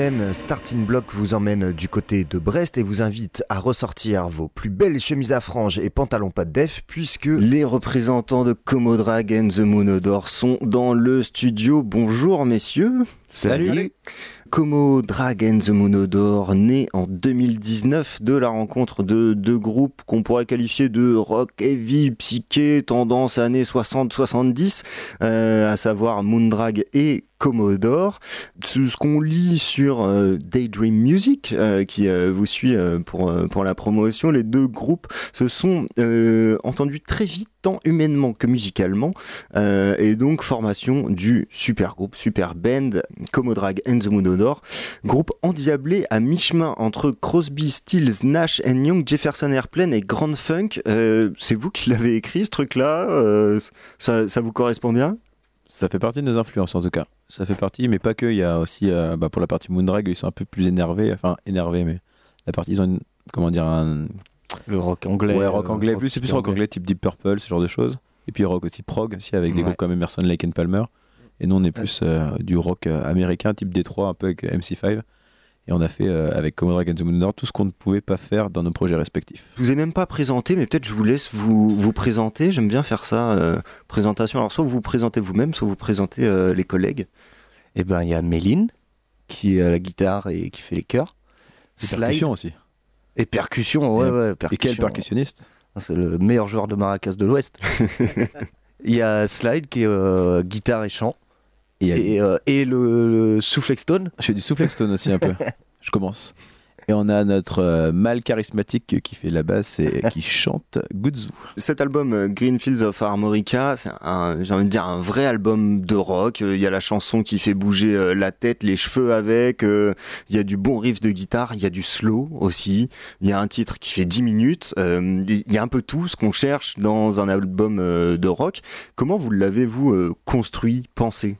Semaine, Starting Block vous emmène du côté de Brest et vous invite à ressortir vos plus belles chemises à franges et pantalons pas de def puisque les représentants de Comodrag and the Moonodor sont dans le studio. Bonjour messieurs. Salut. Como Drag and the Moonodor, né en 2019 de la rencontre de deux groupes qu'on pourrait qualifier de rock heavy, psyché, tendance années 60-70, euh, à savoir Moondrag et Commodore. Ce qu'on lit sur euh, Daydream Music, euh, qui vous suit pour, pour la promotion, les deux groupes se sont entendus très vite tant humainement que musicalement, et donc formation du super groupe, super band, Comodrag and the Moonodor, groupe endiablé à mi-chemin entre Crosby, Stills, Nash and Young, Jefferson Airplane et Grand Funk. c'est vous qui l'avez écrit ce truc-là ça, ça vous correspond bien? Ça fait partie de nos influences en tout cas. Ça fait partie, mais pas que. Il y a aussi, euh, bah, pour la partie Moondrag, ils sont un peu plus énervés. Enfin, énervés, mais la partie, ils ont une, comment dire, un. Le rock anglais. Ouais, rock euh, anglais. plus, c'est plus rock anglais, type Deep Purple, ce genre de choses. Et puis rock aussi prog, aussi, avec des groupes comme Emerson, Lake and Palmer. Et nous, on est plus euh, du rock américain, type Détroit, un peu avec MC5. Et on a fait euh, avec Commodore and the Moon tout ce qu'on ne pouvait pas faire dans nos projets respectifs. Je vous ai même pas présenté, mais peut-être je vous laisse vous, vous présenter. J'aime bien faire ça, euh, présentation. Alors soit vous vous présentez vous-même, soit vous présentez euh, les collègues. Eh ben il y a Méline qui est à la guitare et qui fait les chœurs. Et percussion aussi. Et percussion, ouais, et, ouais. Et quel percussionniste? Ah, C'est le meilleur joueur de maracas de l'Ouest. Il y a Slide qui est guitare et chant. Et, euh, et, le, le soufflextone. Je fais du soufflextone aussi un peu. Je commence. Et on a notre euh, mâle charismatique qui fait la basse et qui chante Gudzu. Cet album euh, Greenfields of Armorica, c'est un, j'ai envie de dire un vrai album de rock. Il y a la chanson qui fait bouger la tête, les cheveux avec. Il y a du bon riff de guitare, il y a du slow aussi. Il y a un titre qui fait 10 minutes. Il y a un peu tout ce qu'on cherche dans un album de rock. Comment vous l'avez vous construit, pensé?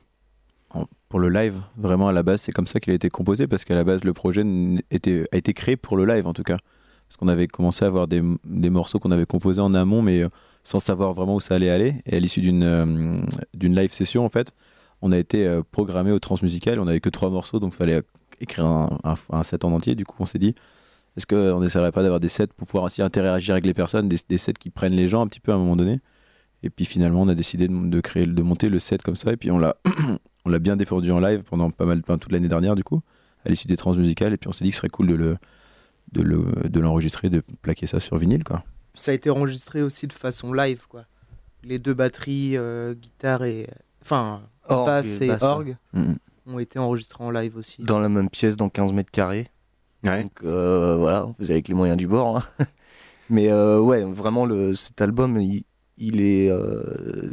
Pour le live. Vraiment, à la base, c'est comme ça qu'il a été composé, parce qu'à la base, le projet était, a été créé pour le live, en tout cas. Parce qu'on avait commencé à avoir des, morceaux qu'on avait composés en amont, mais euh, sans savoir vraiment où ça allait aller. Et à l'issue d'une euh, live session, en fait, on a été euh, programmé au transmusical. On n'avait que trois morceaux, donc il fallait écrire un, un, set en entier. Du coup, on s'est dit, est-ce qu'on n'essaierait pas d'avoir des sets pour pouvoir aussi interagir avec les personnes, des, des, sets qui prennent les gens un petit peu à un moment donné? Et puis finalement, on a décidé de, de créer, de monter le set comme ça, et puis on l'a on l'a bien défendu en live pendant pas mal, toute l'année dernière du coup, à l'issue des transmusicales, et puis on s'est dit que ce serait cool de le de le de l'enregistrer, de plaquer ça sur vinyle quoi. Ça a été enregistré aussi de façon live quoi. Les deux batteries, euh, guitare et enfin basse et, orgue mm-hmm. ont été enregistrés en live aussi. Dans la même pièce, dans 15 mètres carrés. Donc euh, voilà, vous avez avec les moyens du bord. Hein. Mais euh, ouais, vraiment le, cet album, il, est,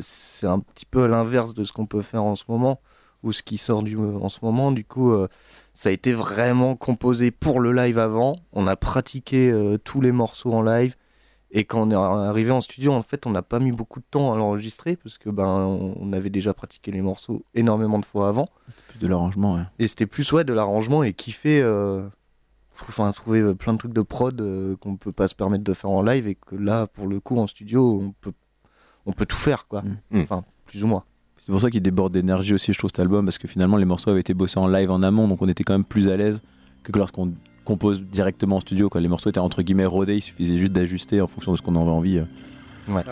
c'est un petit peu à l'inverse de ce qu'on peut faire en ce moment ou ce qui sort du, en ce moment. Du coup, euh, ça a été vraiment composé pour le live avant. On a pratiqué euh, tous les morceaux en live. Et quand on est arrivé en studio, en fait, on n'a pas mis beaucoup de temps à l'enregistrer parce que ben on avait déjà pratiqué les morceaux énormément de fois avant. C'était plus de l'arrangement, ouais. Et c'était plus ouais de l'arrangement et kiffer, euh, enfin trouver plein de trucs de prod qu'on peut pas se permettre de faire en live et que là, pour le coup, en studio, on peut on peut tout faire quoi. Mm. Enfin, plus ou moins. C'est pour ça qu'il déborde d'énergie aussi, je trouve, cet album, parce que finalement, les morceaux avaient été bossés en live en amont, donc on était quand même plus à l'aise que lorsqu'on compose directement en studio. Quoi. Les morceaux étaient entre guillemets rodés, il suffisait juste d'ajuster en fonction de ce qu'on avait envie. Euh. Ouais.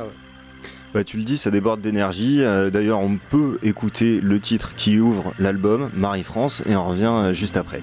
Bah, tu le dis, ça déborde d'énergie. Euh, d'ailleurs, on peut écouter le titre qui ouvre l'album, Marie-France, et on revient euh, juste après.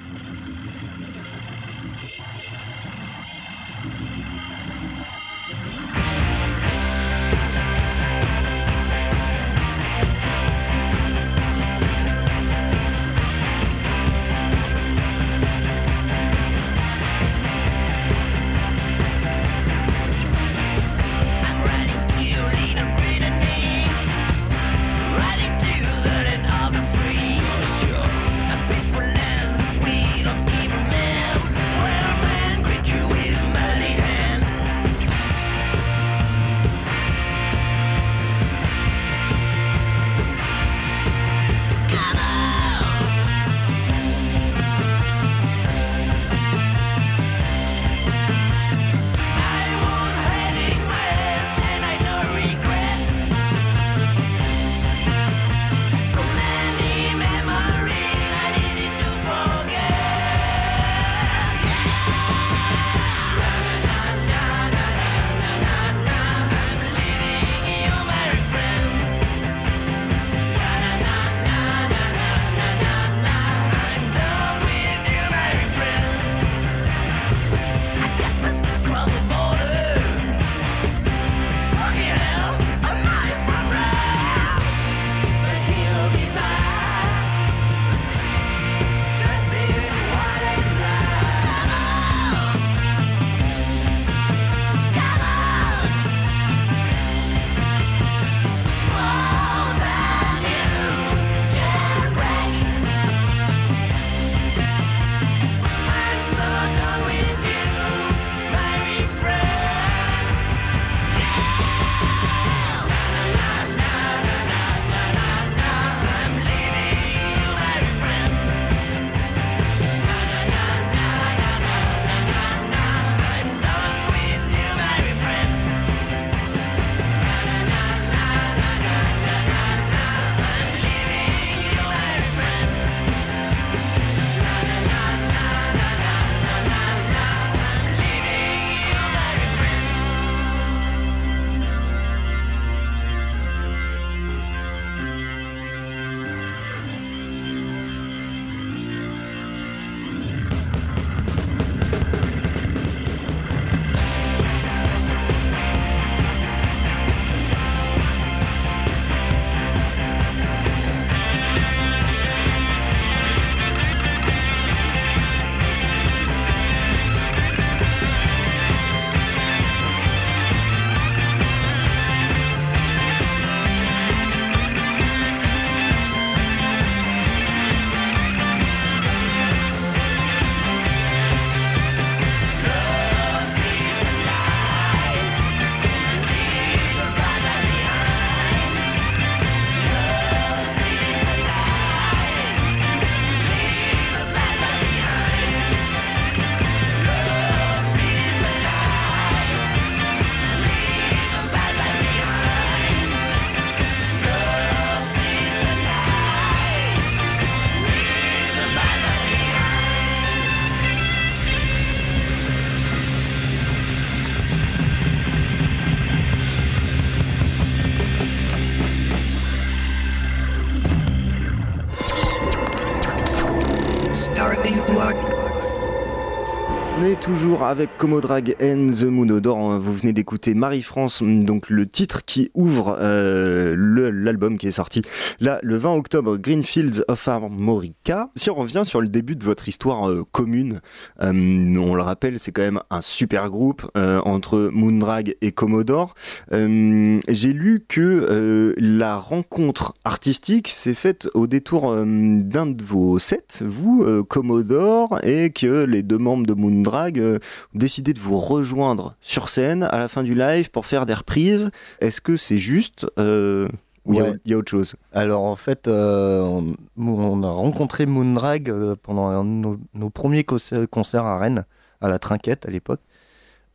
Toujours avec Comodrag and the Moonodor. Vous venez d'écouter Marie-France, donc le titre qui ouvre euh, l'album qui est sorti là le 20 octobre, Greenfields of Armorica. Si on revient sur le début de votre histoire euh, commune, euh, on le rappelle, c'est quand même un super groupe entre Moondrag et Commodore. J'ai lu que la rencontre artistique s'est faite au détour d'un de vos sets, vous, Commodore, et que les deux membres de Moondrag euh, décidé de vous rejoindre sur scène à la fin du live pour faire des reprises. Est-ce que c'est juste euh, ou il y, a autre chose? Alors en fait, euh, on, a rencontré Moondrag pendant nos, premiers concerts à Rennes, à la Trinquette à l'époque.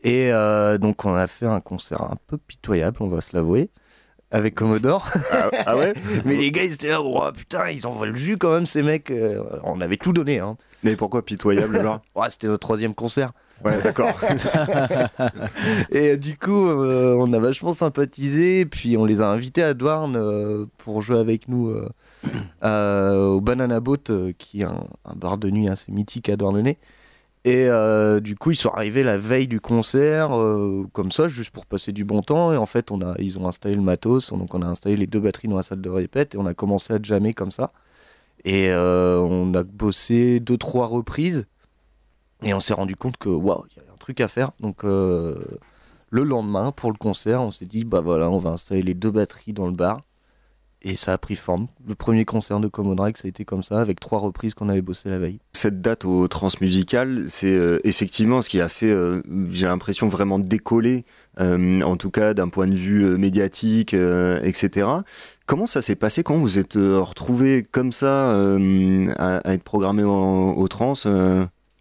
Et donc on a fait un concert un peu pitoyable, on va se l'avouer avec Commodore. Ah, ah ouais Mais les gars, ils étaient là, oh, putain, ils envoient le jus quand même, ces mecs. on avait tout donné. Hein. Mais pourquoi pitoyable genre ouais, C'était notre troisième concert. Ouais, d'accord. et du coup, euh, on a vachement sympathisé. Puis on les a invités à Douarn euh, pour jouer avec nous euh, au Banana Boat, qui est un, bar de nuit assez mythique à Douarnenez. Et du coup, ils sont arrivés la veille du concert, comme ça, juste pour passer du bon temps. Et en fait, on a, ils ont installé le matos. Donc, on a installé les deux batteries dans la salle de répète et on a commencé à jammer comme ça. Et on a bossé deux, trois reprises. Et on s'est rendu compte que waouh, il y a un truc à faire. Donc euh, le lendemain, pour le concert, on s'est dit bah voilà, on va installer les deux batteries dans le bar. Et ça a pris forme. Le premier concert de Commodore, ça a été comme ça, avec trois reprises qu'on avait bossé la veille. Cette date au Transmusical, c'est euh, effectivement ce qui a fait, euh, j'ai l'impression, vraiment décoller, en tout cas d'un point de vue médiatique, etc. Comment ça s'est passé? Quand vous êtes retrouvé comme ça à, être programmé au Trans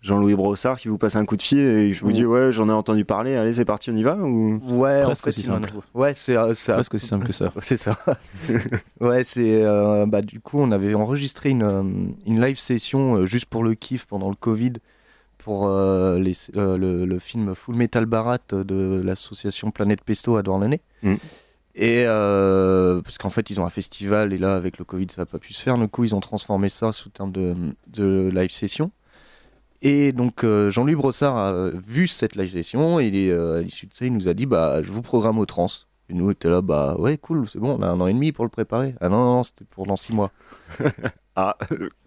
Jean-Louis Brossard qui vous passe un coup de fil et je vous dis ouais j'en ai entendu parler allez c'est parti on y va ou? Ouais presque aussi simple. ouais c'est euh, presque aussi simple que ça. C'est ça. Ouais c'est euh, bah du coup on avait enregistré une, euh, une live session juste pour le kiff pendant le Covid pour les, le, film Full Metal Barat de l'association Planète Pesto à Douarnenez. Mm. Et parce qu'en fait, ils ont un festival et là, avec le Covid, ça n'a pas pu se faire. Du coup, ils ont transformé ça sous terme de, de live session. Et donc euh, Jean-Louis Brossard a vu cette live session et euh, à l'issue de ça, il nous a dit bah je vous programme au trans. Et nous on était là bah ouais cool, c'est bon, on a un an et demi pour le préparer. Ah non non, c'était pour dans six mois. ah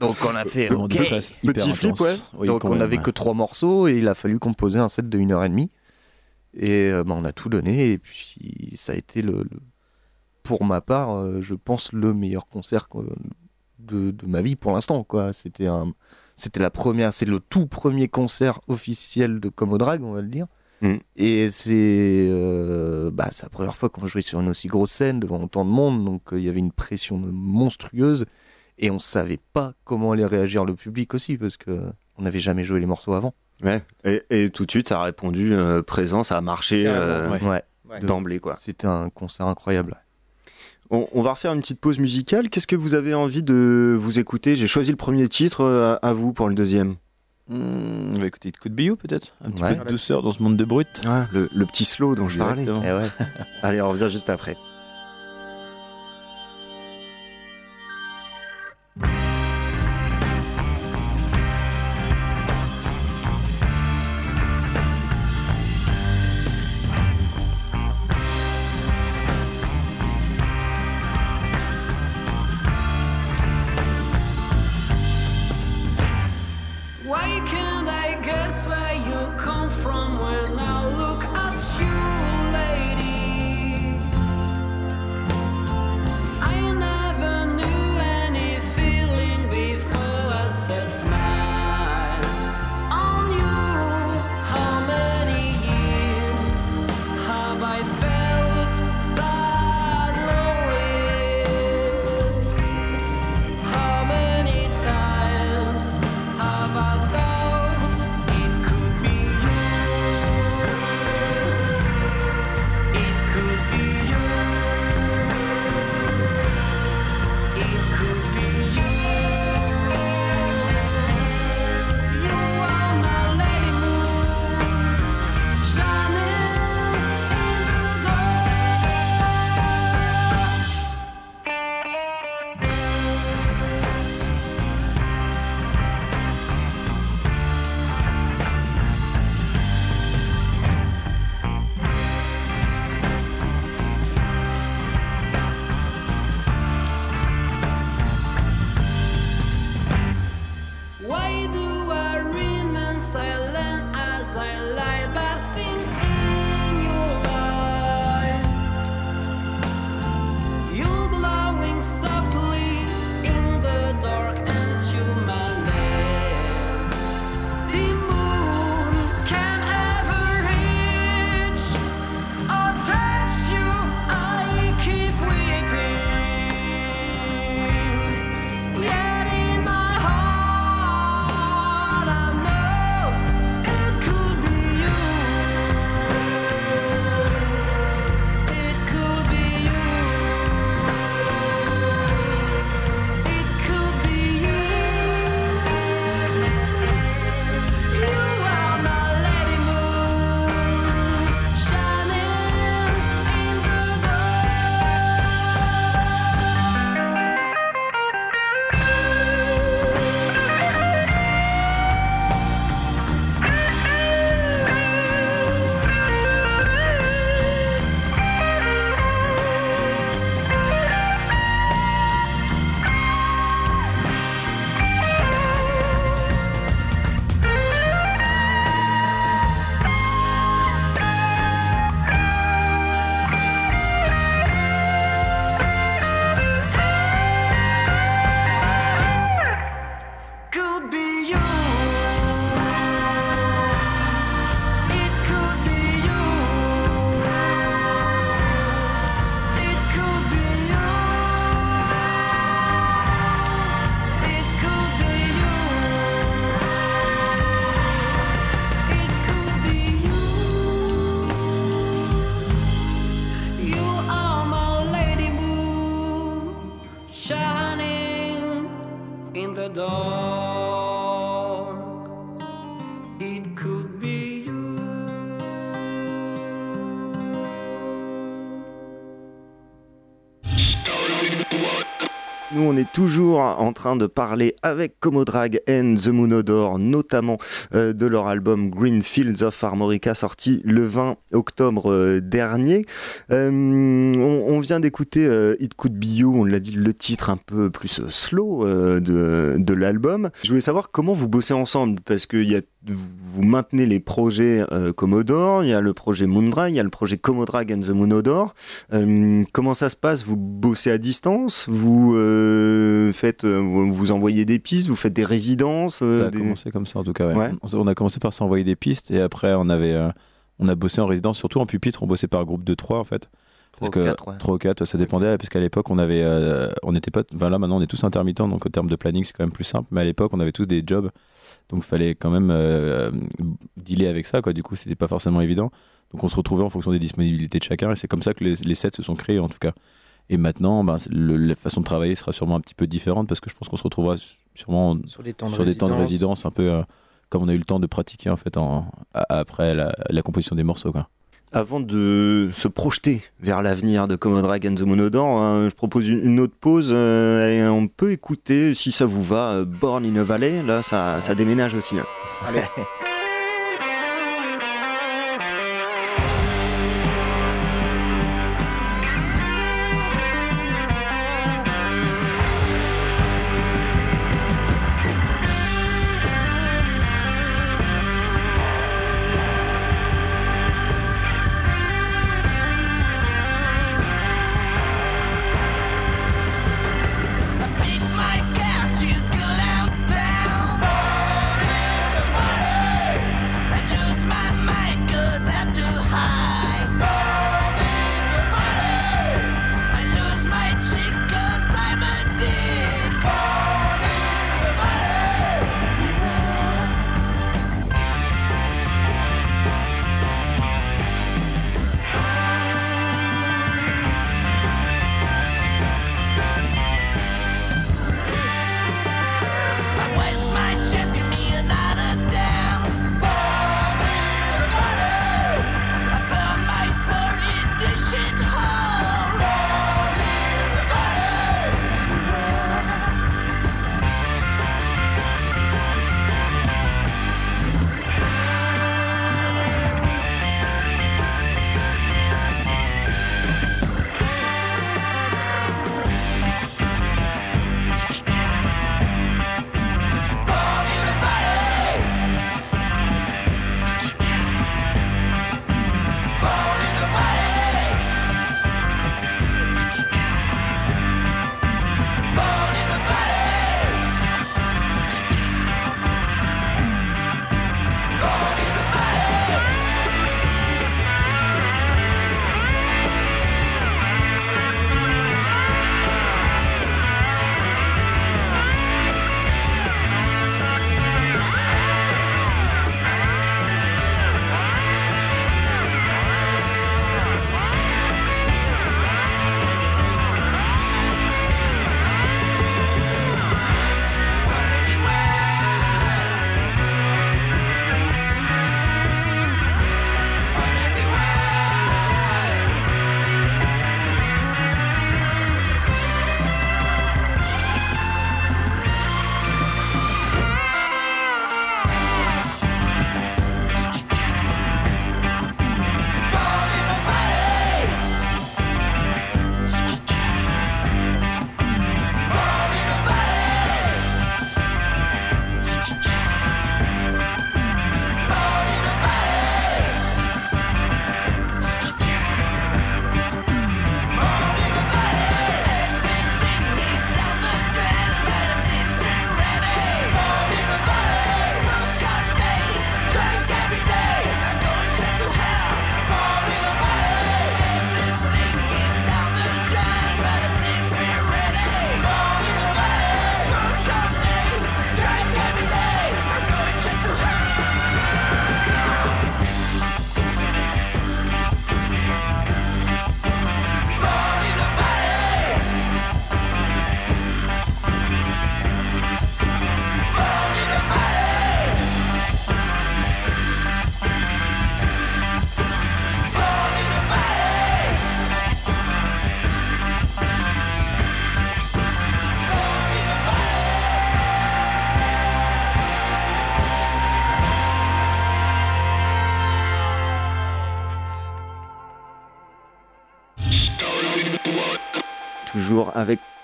donc on a fait ok petit flip ouais. donc on n'avait que trois morceaux et il a fallu composer un set de une heure et demie. Et euh, bah, on a tout donné et puis ça a été le, pour ma part, je pense le meilleur concert de, de ma vie pour l'instant quoi. C'était un c'était la première, c'est le tout premier concert officiel de Comodrag, on va le dire. Mm. Et c'est euh, bah, la première fois qu'on jouait sur une aussi grosse scène devant autant de monde, donc euh, il y avait une pression monstrueuse et on savait pas comment allait réagir le public aussi parce que on n'avait jamais joué les morceaux avant. Ouais. Et, tout de suite, ça a répondu euh, présent, ça a marché d'emblée quoi. C'était un concert incroyable. On, va refaire une petite pause musicale. Qu'est-ce que vous avez envie de vous écouter? J'ai choisi le premier titre, euh, à, vous pour le deuxième. Hmm, on va écouter Coup de Bio peut-être? Un petit peu de douceur dans ce monde de brut. le, petit slow dont je parlais. Eh Allez, on revient juste après. Toujours en train de parler avec Comodrag and The Moonodor, notamment euh, de leur album Green Fields of Armorica, sorti le 20 octobre euh, dernier. Euh, on, vient d'écouter It Could Be You, on l'a dit, le titre un peu plus slow de, de l'album. Je voulais savoir comment vous bossez ensemble, parce que y a, vous maintenez les projets Commodore, il y a le projet Moondrag, il y a le projet Comodrag and The Moonodor. comment ça se passe? Vous bossez à distance? Vous euh, faites, euh, vous, envoyez des pistes, vous faites des résidences. Euh, ça a commencé comme ça en tout cas. On a commencé par s'envoyer des pistes et après on avait, on a bossé en résidence, surtout en pupitre. On bossait par groupe de trois en fait. Parce que 3 ou 4, ça dépendait, parce qu'à l'époque, on avait, on n'était pas, enfin là maintenant, on est tous intermittents, donc en termes de planning, c'est quand même plus simple. Mais à l'époque, on avait tous des jobs, donc il fallait quand même dealer avec ça, quoi. Du coup, c'était pas forcément évident. Donc on se retrouvait en fonction des disponibilités de chacun, et c'est comme ça que les, les, sets se sont créés, en tout cas. Et maintenant, ben, la façon de travailler sera sûrement un petit peu différente parce que je pense qu'on se retrouvera sûrement sur, des temps, de résidence un peu euh, comme on a eu le temps de pratiquer en fait en, après la, composition des morceaux. Quoi. Avant de se projeter vers l'avenir de Commodore and the Monodor, hein, je propose une autre pause euh, et on peut écouter, si ça vous va, euh, Born in a Valley. Là, ça, ça déménage aussi. Hein. Allez.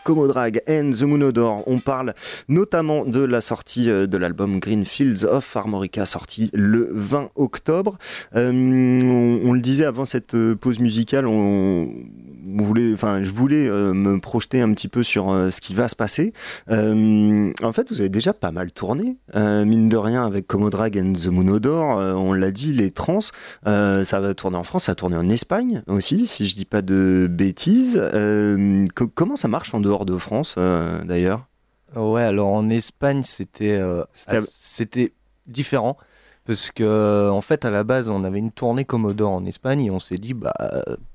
Comodrag and the Moonodore. On parle notamment de la sortie euh, de l'album Green Fields of Armorica, sorti le 20 octobre. Euh, on, le disait avant cette euh, pause musicale, on, enfin, je voulais me projeter un petit peu sur ce qui va se passer. en fait, vous avez déjà pas mal tourné, mine de rien, avec Comodrag and the Moonodore. on l'a dit, les trans, ça va tourner en France, ça va tourner en Espagne aussi, si je dis pas de bêtises. comment ça marche en dehors de France euh, d'ailleurs? Ouais, alors en Espagne c'était euh, c'était différent parce que en fait à la base on avait une tournée Commodore en Espagne et on s'est dit bah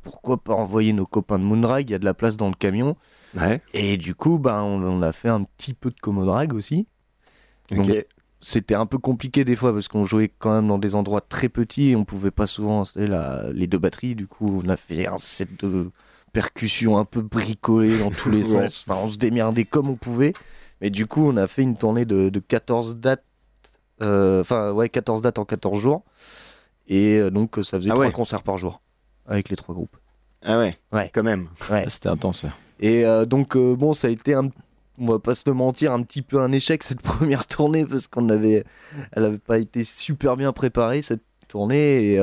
pourquoi pas envoyer nos copains de Moonrag, il y a de la place dans le camion. Et du coup bah on, a fait un petit peu de Comodrag aussi. c'était un peu compliqué des fois parce qu'on jouait quand même dans des endroits très petits et on pouvait pas souvent installer la, les deux batteries. Du coup on a fait un set de percussions un peu bricolées dans tous les sens. Enfin, on se démerdait comme on pouvait. Mais du coup, on a fait une tournée de, 14 dates. Euh, enfin, ouais, 14 dates en 14 jours. Et euh, donc, ça faisait ah trois concerts par jour avec les trois groupes. Ah ouais, ouais. quand même. Ouais. C'était intense. Et euh, donc, bon, ça a été un on va pas se le mentir, un petit peu un échec cette première tournée parce qu'on avait, elle avait pas été super bien préparée cette tournée,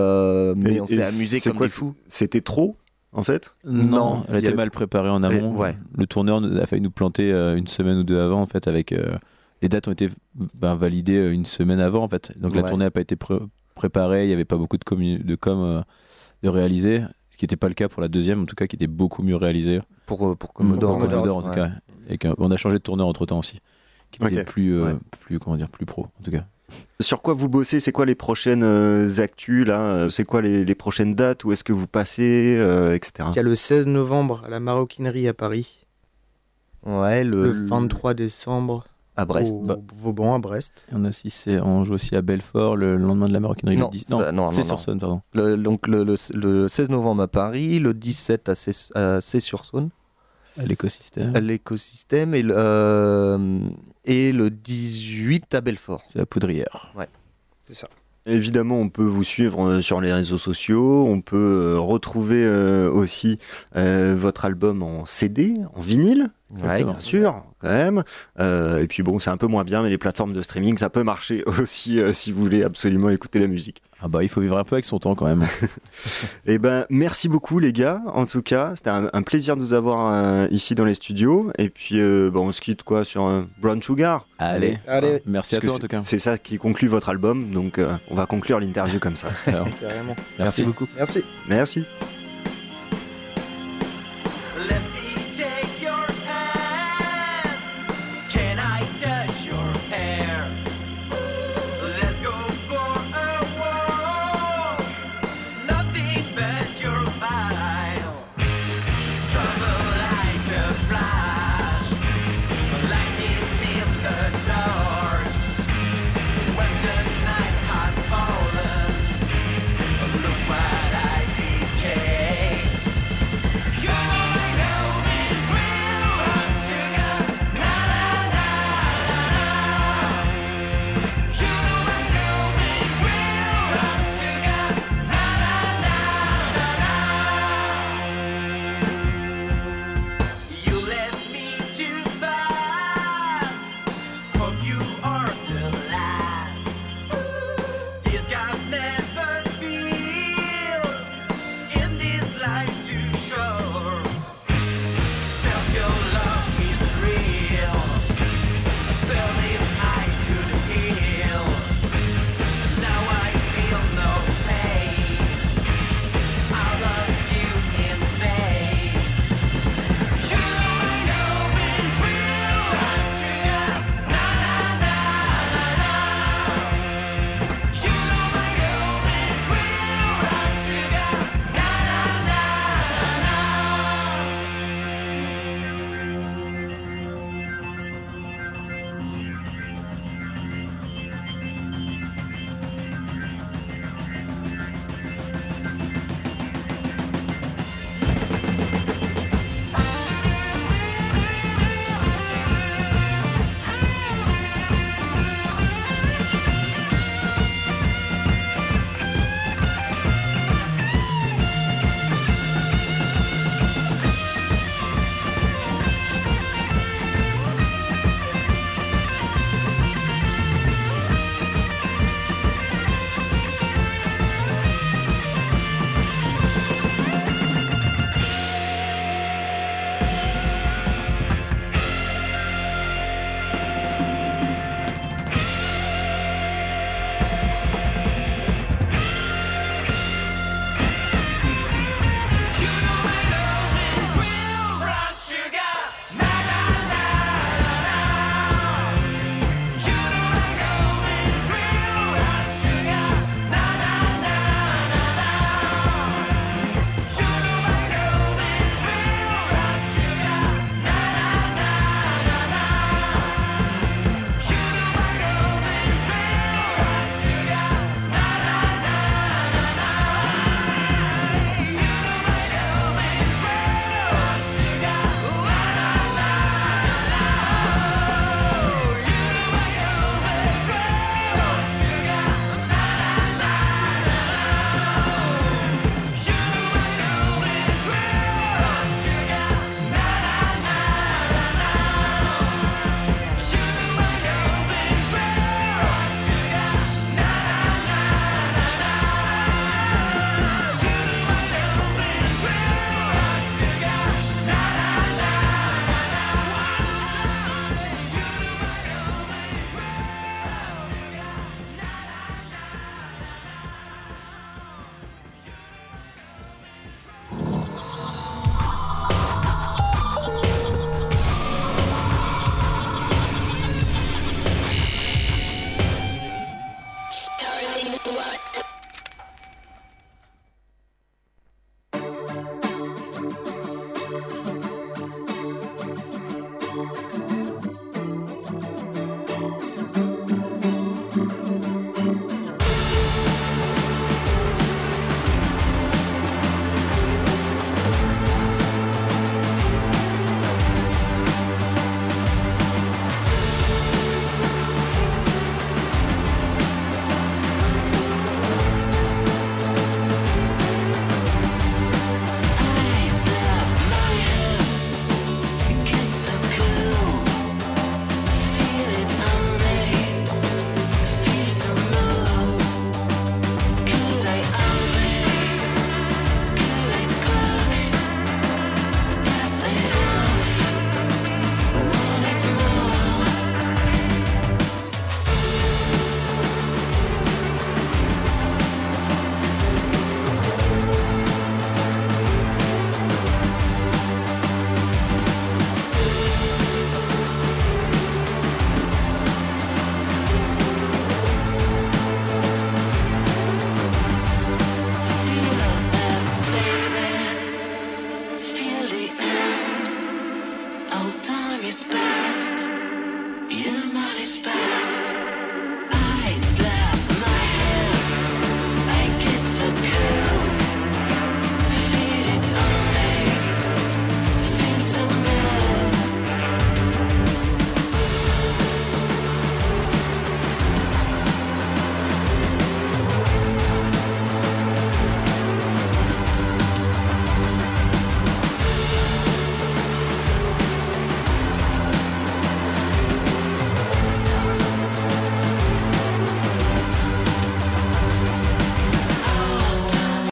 mais on s'est amusé comme des fous. C'était trop en fait? Non, elle était mal préparée en amont. Le tourneur a failli nous planter euh, une semaine ou deux avant, en fait, avec. Euh, les dates ont été ben, validées euh, une semaine avant, en fait. Donc la tournée n'a pas été préparée, il n'y avait pas beaucoup de, com, de com de réaliser, ce qui n'était pas le cas pour la deuxième, en tout cas, qui était beaucoup mieux réalisée. Pour, pour Commodore, en tout cas. Et on a changé de tourneur entre temps aussi, qui était plus, plus, comment dire, plus pro, en tout cas. Sur quoi vous bossez? C'est quoi les prochaines euh, actus là? C'est quoi les, prochaines dates? Où est-ce que vous passez euh, etc. Il y a le 16 novembre à la Maroquinerie à Paris. Ouais, le, 23 décembre à Brest. Au, Vauban à Brest. on, a aussi, on joue aussi à Belfort le lendemain de la Maroquinerie. Non, non, c'est sur Saône, pardon. donc le, 16 novembre à Paris, le 17 à C'est-sur-Saône. L'écosystème. L'écosystème et, le, euh, et le 18 à Belfort. C'est la poudrière. Ouais. C'est ça. Évidemment, on peut vous suivre euh, sur les réseaux sociaux, on peut euh, retrouver aussi votre album en CD, en vinyle, ouais, bien sûr, quand même. et puis bon, c'est un peu moins bien, mais les plateformes de streaming, ça peut marcher aussi si vous voulez absolument écouter la musique. Ah bah il faut vivre un peu avec son temps quand même. Et eh ben merci beaucoup les gars. En tout cas, c'était un, plaisir de vous avoir euh, ici dans les studios. Et puis euh, bon, on se quitte quoi sur un Brown Sugar. Allez, allez. Merci à toi en tout cas. C'est ça qui conclut votre album, donc euh, on va conclure l'interview comme ça. Carrément. Merci beaucoup. Merci. Merci.